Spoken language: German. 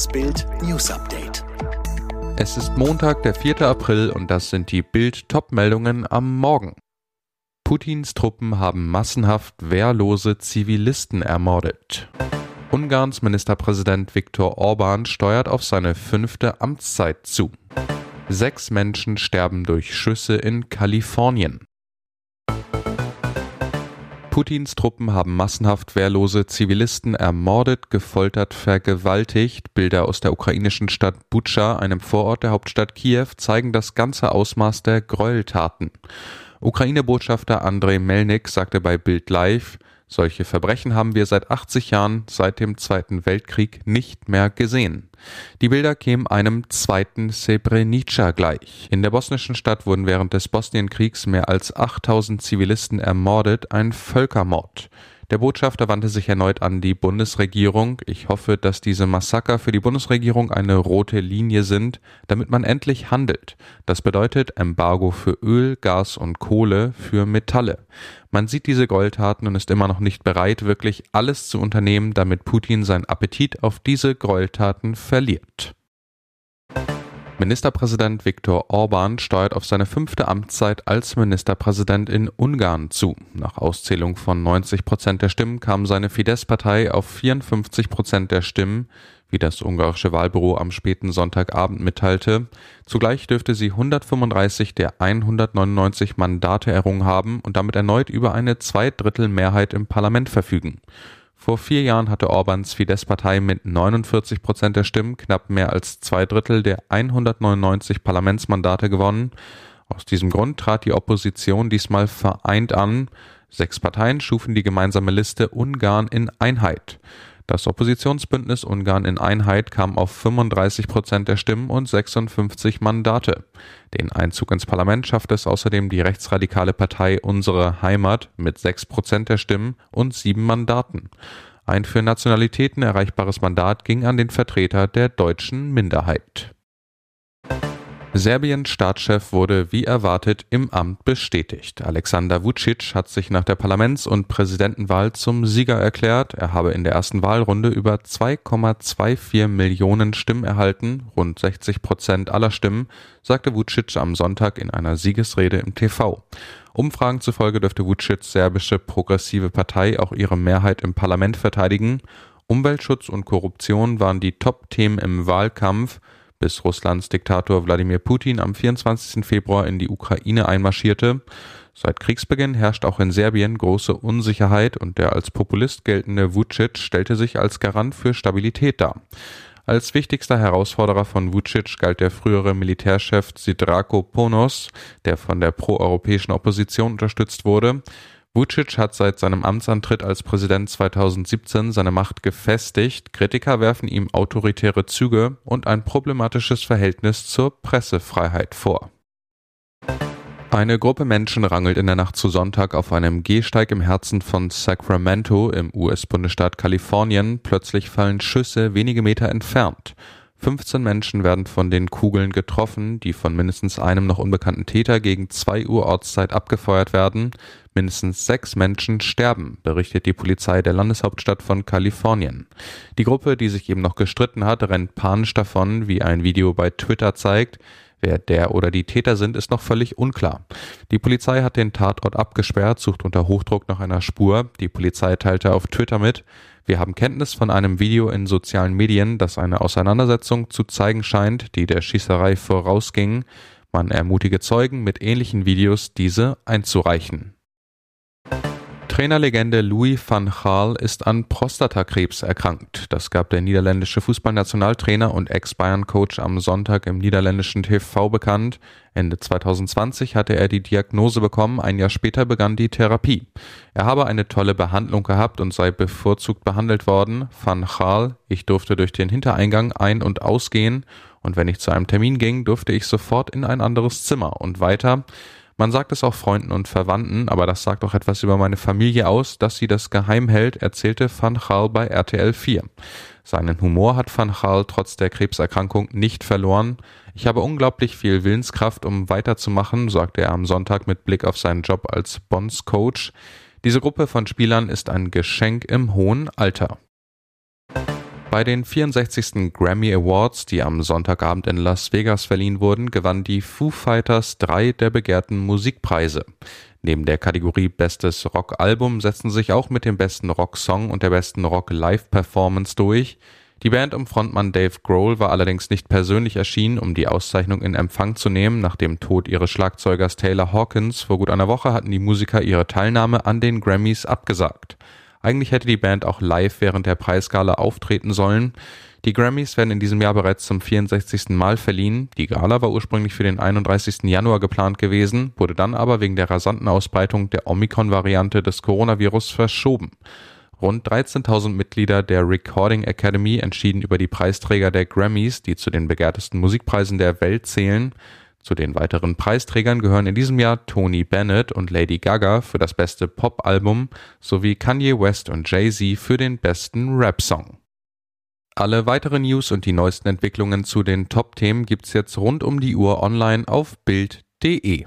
Das Bild News Update. Es ist Montag, der 4. April und das sind die Bild-Top-Meldungen am Morgen. Putins Truppen haben massenhaft wehrlose Zivilisten ermordet. Ungarns Ministerpräsident Viktor Orban steuert auf seine fünfte Amtszeit zu. Sechs Menschen sterben durch Schüsse in Kalifornien. Putins Truppen haben massenhaft wehrlose Zivilisten ermordet, gefoltert, vergewaltigt. Bilder aus der ukrainischen Stadt Butscha, einem Vorort der Hauptstadt Kiew, zeigen das ganze Ausmaß der Gräueltaten. Ukraine-Botschafter Andrei Melnik sagte bei Bild Live, solche Verbrechen haben wir seit 80 Jahren, seit dem Zweiten Weltkrieg, nicht mehr gesehen. Die Bilder kämen einem zweiten Srebrenica gleich. In der bosnischen Stadt wurden während des Bosnienkriegs mehr als 8000 Zivilisten ermordet, ein Völkermord. Der Botschafter wandte sich erneut an die Bundesregierung. Ich hoffe, dass diese Massaker für die Bundesregierung eine rote Linie sind, damit man endlich handelt. Das bedeutet Embargo für Öl, Gas und Kohle, für Metalle. Man sieht diese Gräueltaten und ist immer noch nicht bereit, wirklich alles zu unternehmen, damit Putin seinen Appetit auf diese Gräueltaten verliert. Ministerpräsident Viktor Orban steuert auf seine fünfte Amtszeit als Ministerpräsident in Ungarn zu. Nach Auszählung von 90 Prozent der Stimmen kam seine Fidesz-Partei auf 54 Prozent der Stimmen, wie das ungarische Wahlbüro am späten Sonntagabend mitteilte. Zugleich dürfte sie 135 der 199 Mandate errungen haben und damit erneut über eine Zweidrittelmehrheit im Parlament verfügen. Vor vier Jahren hatte Orbans Fidesz-Partei mit 49 Prozent der Stimmen knapp mehr als zwei Drittel der 199 Parlamentsmandate gewonnen. Aus diesem Grund trat die Opposition diesmal vereint an. Sechs Parteien schufen die gemeinsame Liste Ungarn in Einheit. Das Oppositionsbündnis Ungarn in Einheit kam auf 35 Prozent der Stimmen und 56 Mandate. Den Einzug ins Parlament schaffte es außerdem die rechtsradikale Partei Unsere Heimat mit 6 Prozent der Stimmen und sieben Mandaten. Ein für Nationalitäten erreichbares Mandat ging an den Vertreter der deutschen Minderheit. Serbiens Staatschef wurde wie erwartet im Amt bestätigt. Alexander Vucic hat sich nach der Parlaments- und Präsidentenwahl zum Sieger erklärt. Er habe in der ersten Wahlrunde über 2,24 Millionen Stimmen erhalten, rund 60 Prozent aller Stimmen, sagte Vucic am Sonntag in einer Siegesrede im TV. Umfragen zufolge dürfte Vucic serbische progressive Partei auch ihre Mehrheit im Parlament verteidigen. Umweltschutz und Korruption waren die Top-Themen im Wahlkampf bis Russlands Diktator Wladimir Putin am 24. Februar in die Ukraine einmarschierte. Seit Kriegsbeginn herrscht auch in Serbien große Unsicherheit und der als Populist geltende Vucic stellte sich als Garant für Stabilität dar. Als wichtigster Herausforderer von Vucic galt der frühere Militärchef Sidrako Ponos, der von der proeuropäischen Opposition unterstützt wurde. Vucic hat seit seinem Amtsantritt als Präsident 2017 seine Macht gefestigt, Kritiker werfen ihm autoritäre Züge und ein problematisches Verhältnis zur Pressefreiheit vor. Eine Gruppe Menschen rangelt in der Nacht zu Sonntag auf einem Gehsteig im Herzen von Sacramento im US-Bundesstaat Kalifornien. Plötzlich fallen Schüsse wenige Meter entfernt. 15 Menschen werden von den Kugeln getroffen, die von mindestens einem noch unbekannten Täter gegen 2 Uhr Ortszeit abgefeuert werden. Mindestens sechs Menschen sterben, berichtet die Polizei der Landeshauptstadt von Kalifornien. Die Gruppe, die sich eben noch gestritten hat, rennt panisch davon, wie ein Video bei Twitter zeigt. Wer der oder die Täter sind, ist noch völlig unklar. Die Polizei hat den Tatort abgesperrt, sucht unter Hochdruck nach einer Spur. Die Polizei teilte auf Twitter mit, wir haben Kenntnis von einem Video in sozialen Medien, das eine Auseinandersetzung zu zeigen scheint, die der Schießerei vorausging. Man ermutige Zeugen mit ähnlichen Videos, diese einzureichen. Trainerlegende Louis van Gaal ist an Prostatakrebs erkrankt. Das gab der niederländische Fußballnationaltrainer und Ex-Bayern-Coach am Sonntag im niederländischen TV bekannt. Ende 2020 hatte er die Diagnose bekommen, ein Jahr später begann die Therapie. Er habe eine tolle Behandlung gehabt und sei bevorzugt behandelt worden. Van Gaal, ich durfte durch den Hintereingang ein- und ausgehen und wenn ich zu einem Termin ging, durfte ich sofort in ein anderes Zimmer und weiter. Man sagt es auch Freunden und Verwandten, aber das sagt auch etwas über meine Familie aus, dass sie das geheim hält, erzählte Van Gaal bei RTL 4. Seinen Humor hat Van Gaal trotz der Krebserkrankung nicht verloren. Ich habe unglaublich viel Willenskraft, um weiterzumachen, sagte er am Sonntag mit Blick auf seinen Job als Bonds Coach. Diese Gruppe von Spielern ist ein Geschenk im hohen Alter. Bei den 64. Grammy Awards, die am Sonntagabend in Las Vegas verliehen wurden, gewann die Foo Fighters drei der begehrten Musikpreise. Neben der Kategorie Bestes Rockalbum setzten sich auch mit dem besten Rocksong und der besten Rock-Live-Performance durch. Die Band um Frontmann Dave Grohl war allerdings nicht persönlich erschienen, um die Auszeichnung in Empfang zu nehmen. Nach dem Tod ihres Schlagzeugers Taylor Hawkins vor gut einer Woche hatten die Musiker ihre Teilnahme an den Grammys abgesagt. Eigentlich hätte die Band auch live während der Preisgala auftreten sollen. Die Grammys werden in diesem Jahr bereits zum 64. Mal verliehen. Die Gala war ursprünglich für den 31. Januar geplant gewesen, wurde dann aber wegen der rasanten Ausbreitung der Omikron-Variante des Coronavirus verschoben. Rund 13.000 Mitglieder der Recording Academy entschieden über die Preisträger der Grammys, die zu den begehrtesten Musikpreisen der Welt zählen. Zu den weiteren Preisträgern gehören in diesem Jahr Tony Bennett und Lady Gaga für das beste Pop-Album sowie Kanye West und Jay-Z für den besten Rap-Song. Alle weiteren News und die neuesten Entwicklungen zu den Top-Themen gibt's jetzt rund um die Uhr online auf Bild.de.